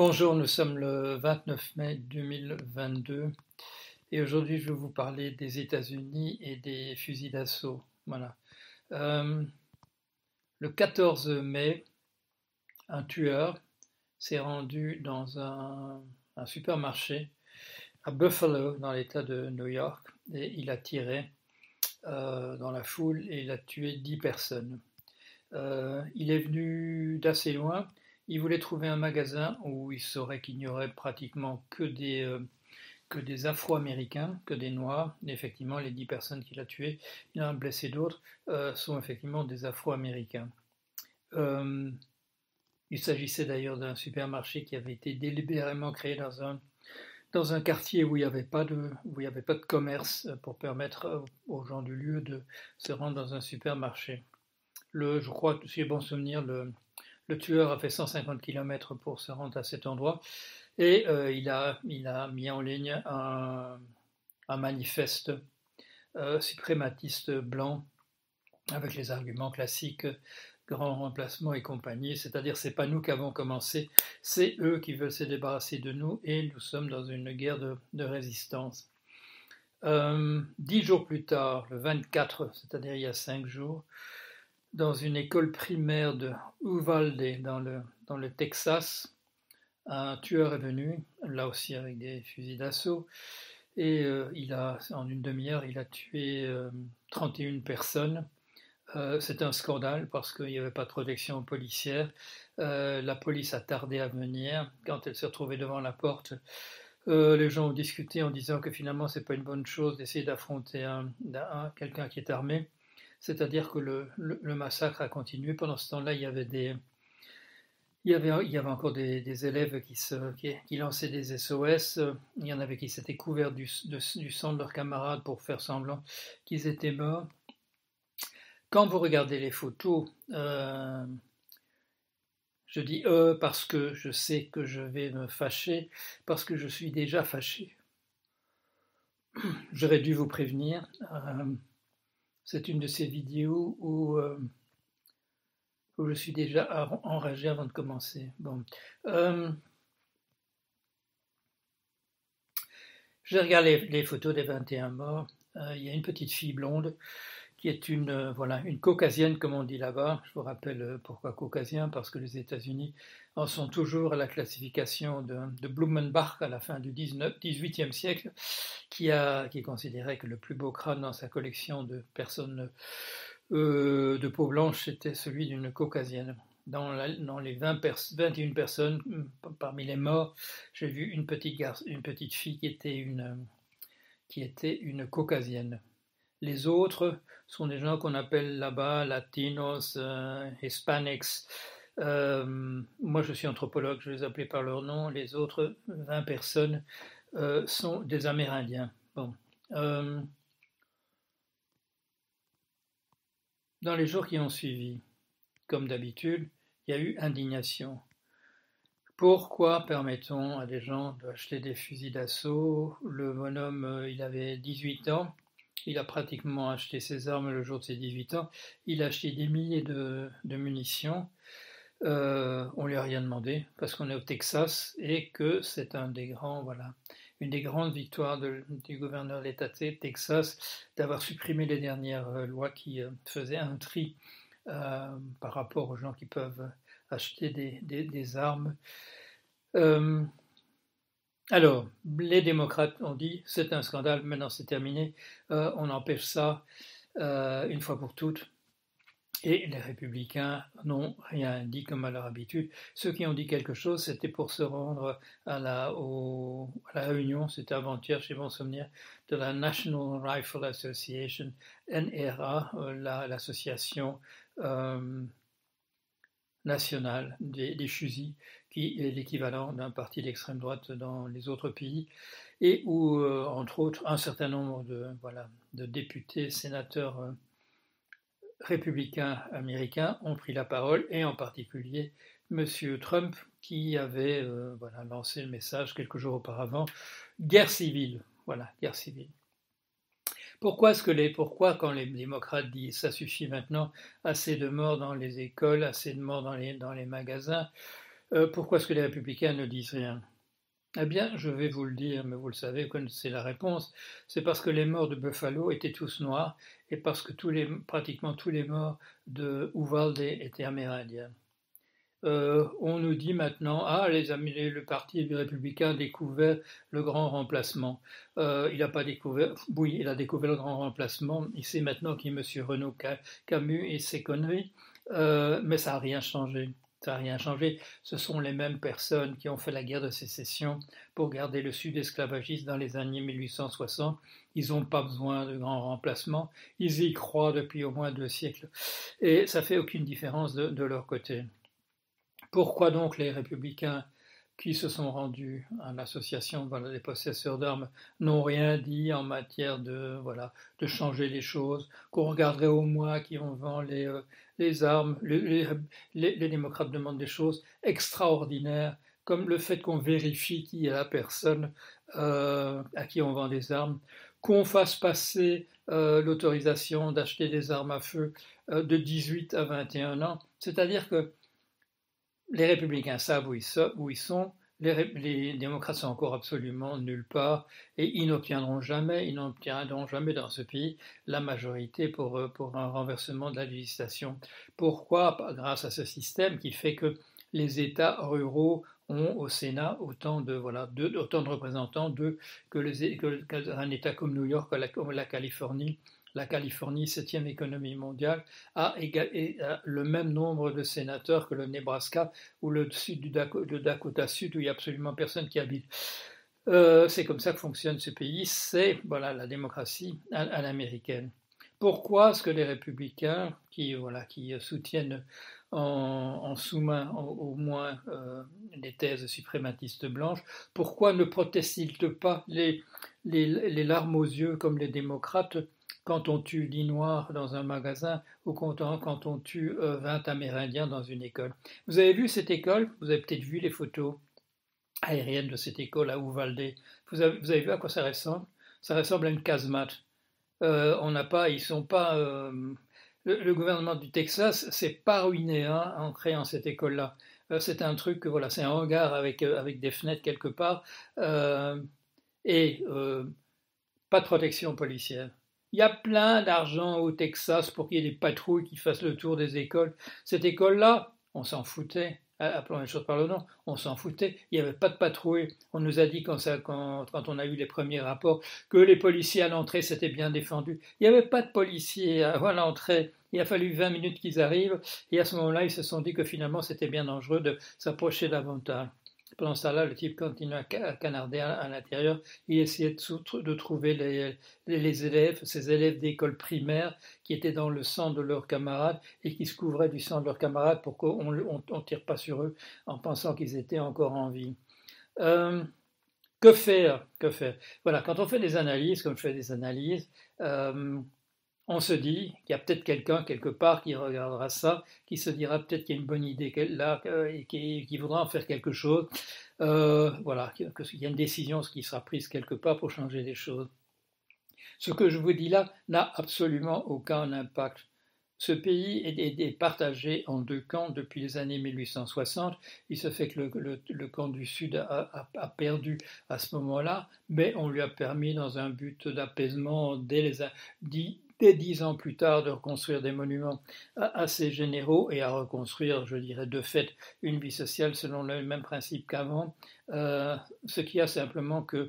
Bonjour, nous sommes le 29 mai 2022 et aujourd'hui je vais vous parler des États-Unis et des fusils d'assaut. Voilà. Euh, le 14 mai, un tueur s'est rendu dans un, supermarché à Buffalo, dans l'État de New York, et il a tiré euh, dans la foule et il a tué 10 personnes. Euh, il est venu d'assez loin il voulait trouver un magasin où il saurait qu'il n'y aurait pratiquement que des, euh, que Afro-Américains, que des Noirs. effectivement, les dix personnes qu'il a tuées, il en a blessé d'autres, euh, sont effectivement des Afro-Américains. Euh, il s'agissait d'ailleurs d'un supermarché qui avait été délibérément créé dans un, quartier où il n'y avait, pas de, commerce pour permettre aux gens du lieu de se rendre dans un supermarché. Je crois, si j'ai bon souvenir, le, le tueur a fait 150 km pour se rendre à cet endroit et euh, il, a, mis en ligne un, manifeste euh, suprématiste blanc avec les arguments classiques grand remplacement et compagnie, c'est-à-dire c'est pas nous qui avons commencé, c'est eux qui veulent se débarrasser de nous et nous sommes dans une guerre de, résistance. Euh, dix jours plus tard, le 24, c'est-à-dire il y a cinq jours, dans une école primaire de Uvalde, dans le, dans le Texas. Un tueur est venu, là aussi avec des fusils d'assaut, et euh, il a, en une demi-heure, il a tué 31 euh, personnes. Euh, c'est un scandale parce qu'il n'y avait pas de protection policière. la police a tardé à venir. Quand elle s'est retrouvée devant la porte, les gens ont discuté en disant que finalement, c'est pas une bonne chose d'essayer d'affronter un, quelqu'un qui est armé. C'est-à-dire que le, massacre a continué. Pendant ce temps-là, il y avait des, il y avait, il y avait encore des, élèves qui, se, qui, lançaient des SOS. Il y en avait qui s'étaient couverts du, sang de leurs camarades pour faire semblant qu'ils étaient morts. Quand vous regardez les photos, euh, je dis eux parce que je sais que je vais me fâcher, parce que je suis déjà fâché. J'aurais dû vous prévenir. Euh, c'est une de ces vidéos où, euh, je suis déjà enragé avant de commencer. Bon. Euh, J'ai les, photos des 21 morts. Euh, il y a une petite fille blonde qui est une, voilà, une caucasienne, comme on dit là-bas. Je vous rappelle pourquoi caucasien, parce que les États-Unis en sont toujours à la classification de, de Blumenbach à la fin du 19, 18e siècle, qui, a, qui considérait que le plus beau crâne dans sa collection de personnes euh, de peau blanche c'était celui d'une caucasienne. Dans, dans les 20 21 personnes, parmi les morts, j'ai vu une petite, une petite fille qui était une, qui était une caucasienne. Les autres sont des gens qu'on appelle là-bas latinos, euh, hispanics, euh, moi, je suis anthropologue, je les appelais par leur nom. Les autres 20 personnes euh, sont des Amérindiens. Bon. Dans les jours qui ont suivi, comme d'habitude, il y a eu indignation. Pourquoi permettons à des gens d'acheter des fusils d'assaut? Le bonhomme, il avait 18 ans. Il a pratiquement acheté ses armes le jour de ses 18 ans. Il a acheté des milliers de munitions. Euh, on lui a rien demandé parce qu'on est au Texas et que c'est un des grands, voilà, une des grandes victoires du gouverneur de l'État de Texas d'avoir supprimé les dernières euh, lois qui euh, faisaient un tri par rapport aux gens qui peuvent acheter des, armes. Alors, les démocrates ont dit c'est un scandale, maintenant c'est terminé, on empêche ça une fois pour toutes. Et les républicains n'ont rien dit comme à leur habitude. Ceux qui ont dit quelque chose, c'était pour se rendre à la, réunion, c'était avant-hier chez mon souvenir, de la National Rifle Association, NRA, euh, l'association euh, nationale des, fusils, l'équivalent d'un parti d'extrême droite dans les autres pays, et où, euh, entre autres, un certain nombre de, voilà, de députés, sénateurs républicains américains ont pris la parole, et en particulier M. Trump, qui avait euh, voilà, lancé le message quelques jours auparavant, guerre civile. Voilà, guerre civile. Pourquoi, ce que les, pourquoi quand les démocrates disent ça suffit maintenant, assez de morts dans les écoles, assez de morts dans les, dans les magasins, pourquoi est-ce que les républicains ne disent rien? Eh bien, je vais vous le dire, mais vous le savez, vous connaissez la réponse. C'est parce que les morts de Buffalo étaient tous noirs et parce que pratiquement tous les morts de Uvalde étaient amérindiens. Euh, on nous dit maintenant, ah, les amis, le parti républicain a découvert le grand remplacement. Euh, il n'a pas découvert, oui, il a découvert le grand remplacement. Il sait maintenant qui est M. Renaud Camus et ses conneries, euh, mais ça n'a rien changé. Ça n'a rien changé. Ce sont les mêmes personnes qui ont fait la guerre de sécession pour garder le Sud esclavagiste dans les années 1860. Ils n'ont pas besoin de grands remplacements. Ils y croient depuis au moins deux siècles. Et ça fait aucune différence de, leur côté. Pourquoi donc les républicains qui se sont rendus à l'association des possesseurs d'armes n'ont rien dit en matière de, voilà, de changer les choses, qu'on regarderait au moins qui on vend les, euh, les armes, les, démocrates demandent des choses extraordinaires, comme le fait qu'on vérifie qui est la personne euh, à qui on vend des armes, qu'on fasse passer euh, l'autorisation d'acheter des armes à feu de 18 à 21 ans. C'est-à-dire que les républicains savent où ils sont, les, démocrates sont encore absolument nulle part et ils n'obtiendront jamais, ils n'obtiendront jamais dans ce pays la majorité pour, euh, pour un renversement de la législation. Pourquoi? Grâce à ce système qui fait que les États ruraux ont au Sénat autant de, voilà, autant de représentants que, les, qu'un État comme New York, comme la Californie la Californie, septième économie mondiale, a, le même nombre de sénateurs que le Nebraska ou le sud du Dakota, Sud, où il n'y a absolument personne qui habite. Euh, c'est comme ça que fonctionne ce pays, c'est voilà, la démocratie à, l'américaine. Pourquoi est-ce que les républicains, qui, voilà, qui soutiennent en, sous-main au, moins euh, les thèses suprématistes blanches, pourquoi ne protestent-ils pas les, les, larmes aux yeux comme les démocrates quand on tue 10 Noirs dans un magasin ou quand on, tue 20 euh, Amérindiens dans une école. Vous avez vu cette école? Vous avez peut-être vu les photos aériennes de cette école à Uvalde. Vous avez, vous avez vu à quoi ça ressemble? Ça ressemble à une casemate. Euh, on n'a pas, ils sont pas. Euh, le, gouvernement du Texas s'est pas ruiné hein, en créant cette école-là. c'est un truc, voilà, c'est un hangar avec, avec des fenêtres quelque part et pas de protection policière. Il y a plein d'argent au Texas pour qu'il y ait des patrouilles qui fassent le tour des écoles. Cette école-là, on s'en foutait. Appelons les choses par le nom, on s'en foutait. Il n'y avait pas de patrouille. On nous a dit quand, on a eu les premiers rapports que les policiers à l'entrée s'étaient bien défendus. Il n'y avait pas de policiers à l'entrée. Il a fallu 20 minutes qu'ils arrivent. Et à ce moment-là, ils se sont dit que finalement, c'était bien dangereux de s'approcher davantage. Pendant ce temps-là, le type continue à canarder à, l'intérieur. Il essayait de, trouver les, élèves, ces élèves d'école primaire qui étaient dans le sang de leurs camarades et qui se couvraient du sang de leurs camarades pour qu'on ne tire pas sur eux en pensant qu'ils étaient encore en vie. Euh, que faire? Que faire? Voilà, quand on fait des analyses, comme je fais des analyses, euh, on se dit qu'il y a peut-être quelqu'un quelque part qui regardera ça, qui se dira peut-être qu'il y a une bonne idée là et qui, voudra en faire quelque chose. Euh, voilà, qu'il y a une décision qui sera prise quelque part pour changer les choses. Ce que je vous dis là n'a absolument aucun impact. Ce pays est, partagé en deux camps depuis les années 1860. Il se fait que le, camp du Sud a, perdu à ce moment-là, mais on lui a permis, dans un but d'apaisement, dès dix ans plus tard, de reconstruire des monuments assez généraux et à reconstruire, je dirais, de fait, une vie sociale selon le même principe qu'avant. Euh, ce qui a simplement que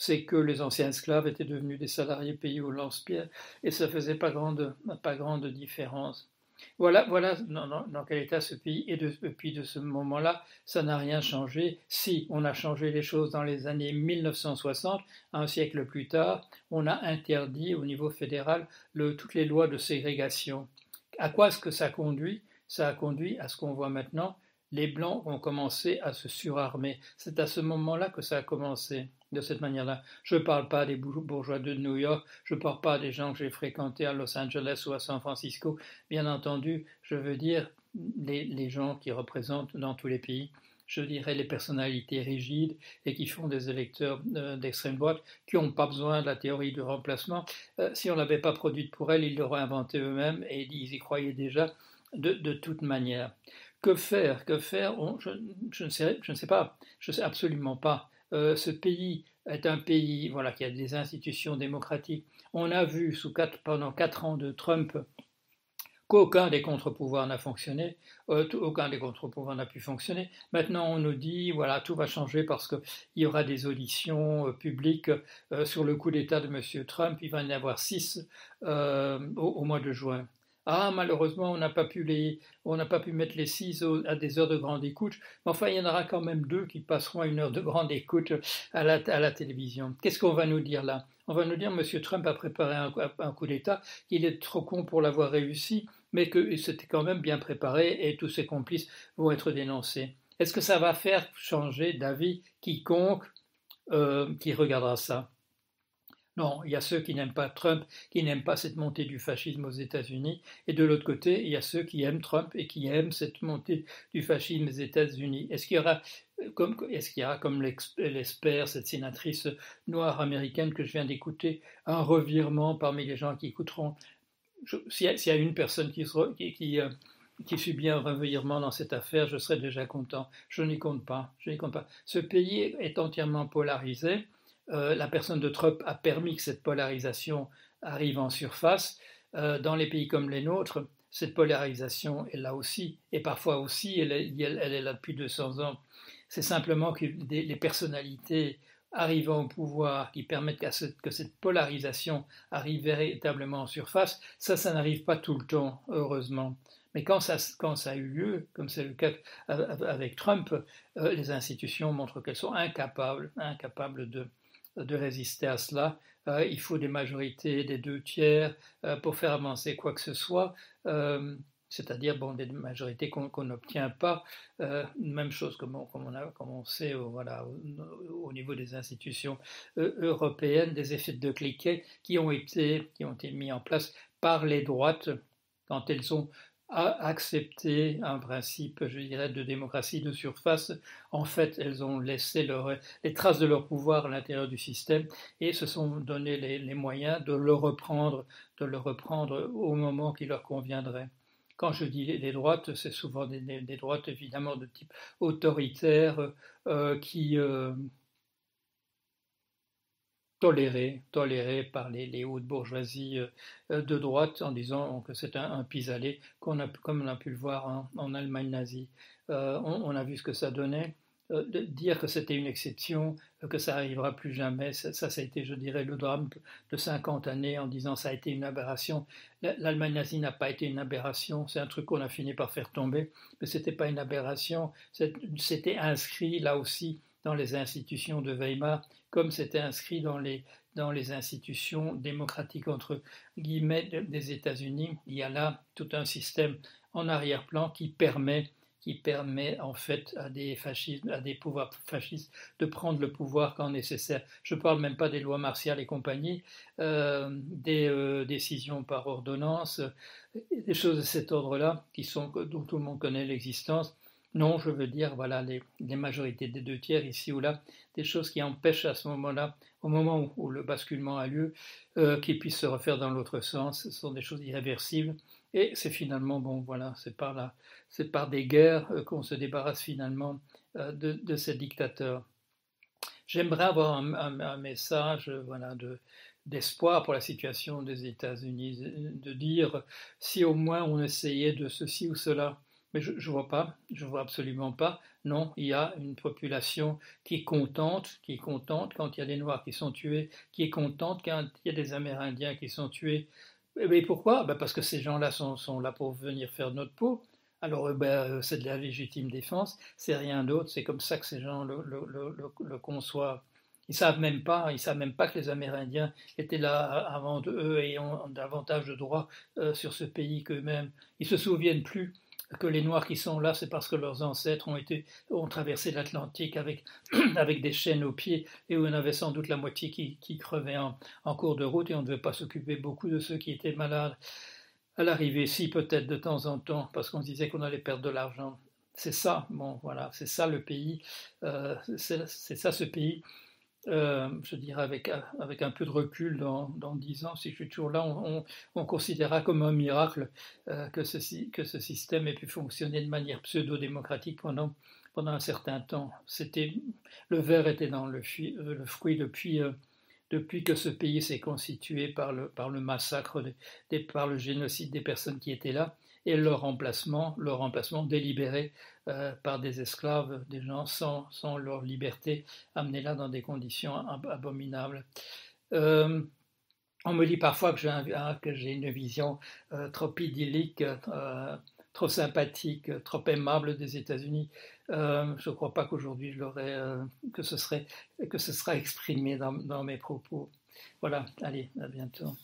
c'est que les anciens esclaves étaient devenus des salariés payés au lance-pierre et ça faisait pas grande, pas grande différence. Voilà, voilà dans, quel état ce pays est depuis de ce moment-là. Ça n'a rien changé. Si on a changé les choses dans les années 1960, un siècle plus tard, on a interdit au niveau fédéral toutes les lois de ségrégation. À quoi est-ce que ça conduit? Ça a conduit à ce qu'on voit maintenant. Les Blancs ont commencé à se surarmer. C'est à ce moment-là que ça a commencé de cette manière-là. Je ne parle pas des bourgeois de New York, je ne parle pas des gens que j'ai fréquentés à Los Angeles ou à San Francisco. Bien entendu, je veux dire les, gens qui représentent dans tous les pays, je dirais les personnalités rigides et qui font des électeurs euh, d'extrême droite qui n'ont pas besoin de la théorie du remplacement. Euh, si on ne l'avait pas produite pour elle, ils l'auraient inventée eux-mêmes et ils y croyaient déjà de toute manière. que faire? Que faire? Je, ne sais, je ne sais pas. Je ne sais absolument pas. Ce pays est un pays voilà, qui a des institutions démocratiques. On a vu pendant quatre ans de Trump qu'aucun des contre-pouvoirs n'a fonctionné, euh, aucun des contre-pouvoirs n'a pu fonctionner. Maintenant, on nous dit, voilà, tout va changer parce qu'il y aura des auditions euh, publiques euh, sur le coup d'État de M. Trump. Il va y en avoir six au, mois de juin. Ah, malheureusement, on n'a pas pu pas pu mettre les six à des heures de grande écoute. Mais enfin, il y en aura quand même deux qui passeront à une heure de grande écoute à la, télévision. Qu'est-ce qu'on va nous dire là? On va nous dire, M. Trump a préparé un, un coup d'État, qu'il est trop con pour l'avoir réussi, mais que c'était quand même bien préparé et tous ses complices vont être dénoncés. Est-ce que ça va faire changer d'avis quiconque euh, qui regardera ça? Non, il y a ceux qui n'aiment pas Trump, qui n'aiment pas cette montée du fascisme aux États-Unis, et de l'autre côté, il y a ceux qui aiment Trump et qui aiment cette montée du fascisme aux États-Unis. Est-ce qu'il y aura, comme, est-ce qu'il y comme l'espère cette sénatrice noire américaine que je viens d'écouter, un revirement parmi les gens qui écouteront? S'il y, a une personne qui, qui, qui, euh, qui subit un revirement dans cette affaire, je serais déjà content. Je n'y compte pas. Je n'y compte pas. Ce pays est entièrement polarisé. Euh, la personne de Trump a permis que cette polarisation arrive en surface. Euh, dans les pays comme les nôtres, cette polarisation est là aussi, et parfois aussi, elle est, là depuis 200 ans. C'est simplement que les personnalités arrivant au pouvoir qui permettent que cette polarisation arrive véritablement en surface, ça, ça n'arrive pas tout le temps, heureusement. Mais quand ça, quand ça a eu lieu, comme c'est le cas avec Trump, euh, les institutions montrent qu'elles sont incapables, incapables de, de résister à cela. Euh, il faut des majorités des deux tiers euh, pour faire avancer quoi que ce soit, euh, c'est-à-dire bon, des majorités qu'on n'obtient pas. même chose comme on, a, comme on sait voilà, au, niveau des institutions européennes, des effets de cliquet qui ont, été, qui ont été mis en place par les droites quand elles ont à accepter un principe, je dirais, de démocratie de surface. En fait, elles ont laissé les traces de leur pouvoir à l'intérieur du système et se sont donné les, moyens de le reprendre, de le reprendre au moment qui leur conviendrait. Quand je dis les droites, c'est souvent des, droites évidemment de type autoritaire euh, qui, euh, toléré, toléré par les, hautes bourgeoisies euh, de droite en disant que c'est un, pis-aller, comme on a pu le voir en, Allemagne nazie. Euh, on, a vu ce que ça donnait. Euh, dire que c'était une exception, que ça n'arrivera plus jamais, ça, ça, a été, je dirais, le drame de 50 années en disant ça a été une aberration. L'Allemagne nazie n'a pas été une aberration, c'est un truc qu'on a fini par faire tomber, mais ce n'était pas une aberration, c'était inscrit là aussi dans les institutions de Weimar, comme c'était inscrit dans les, dans les institutions démocratiques entre guillemets des États-Unis. Il y a là tout un système en arrière-plan qui permet qui permet en fait à des fascistes, à des pouvoirs fascistes de prendre le pouvoir quand nécessaire. Je ne parle même pas des lois martiales et compagnie, euh, des euh, décisions par ordonnance, des choses de cet ordre-là dont tout le monde connaît l'existence non, je veux dire, voilà, les, majorités des deux tiers ici ou là, des choses qui empêchent à ce moment-là, au moment où, le basculement a lieu, euh, qu'ils puissent se refaire dans l'autre sens. Ce sont des choses irréversibles. Et c'est finalement, bon, voilà, c'est par, là, c'est par des guerres euh, qu'on se débarrasse finalement euh, de, ces dictateurs. J'aimerais avoir un, message voilà, de, d'espoir pour la situation des États-Unis, de dire si au moins on essayait de ceci ou cela, mais je ne vois pas, je vois absolument pas. Non, il y a une population qui est contente, qui est contente quand il y a des Noirs qui sont tués, qui est contente quand il y a des Amérindiens qui sont tués. Mais pourquoi? Ben Parce que ces gens-là sont, là pour venir faire notre peau. Alors euh, ben, euh, c'est de la légitime défense, c'est rien d'autre, c'est comme ça que ces gens le conçoivent. Ils savent même pas, ils savent même pas que les Amérindiens étaient là avant eux et ont davantage de droits euh, sur ce pays qu'eux-mêmes. Ils se souviennent plus que les Noirs qui sont là, c'est parce que leurs ancêtres ont, été, ont traversé l'Atlantique avec, avec des chaînes aux pieds et où on avait sans doute la moitié qui, crevait en, en, cours de route et on ne devait pas s'occuper beaucoup de ceux qui étaient malades. À l'arrivée, si peut-être de temps en temps, parce qu'on disait qu'on allait perdre de l'argent. C'est ça, bon voilà, c'est ça le pays, euh, c'est ça ce pays je dirais avec, avec un peu de recul dans, dix ans, si je suis toujours là, on, on, considérera comme un miracle que, ce, que ce système ait pu fonctionner de manière pseudo-démocratique pendant, pendant un certain temps. C'était, le verre était dans le, le fruit depuis depuis que ce pays s'est constitué par le, par le massacre, des, par le génocide des personnes qui étaient là, et leur remplacement, leur remplacement délibéré euh, par des esclaves, des gens sans, leur liberté, amenés là dans des conditions abominables. Euh, on me dit parfois que j'ai une vision euh, trop idyllique, trop sympathique, trop aimable des États-Unis. Je ne crois pas qu'aujourd'hui je l'aurais, que ce serait, que ce sera exprimé dans mes propos. Voilà, allez, à bientôt.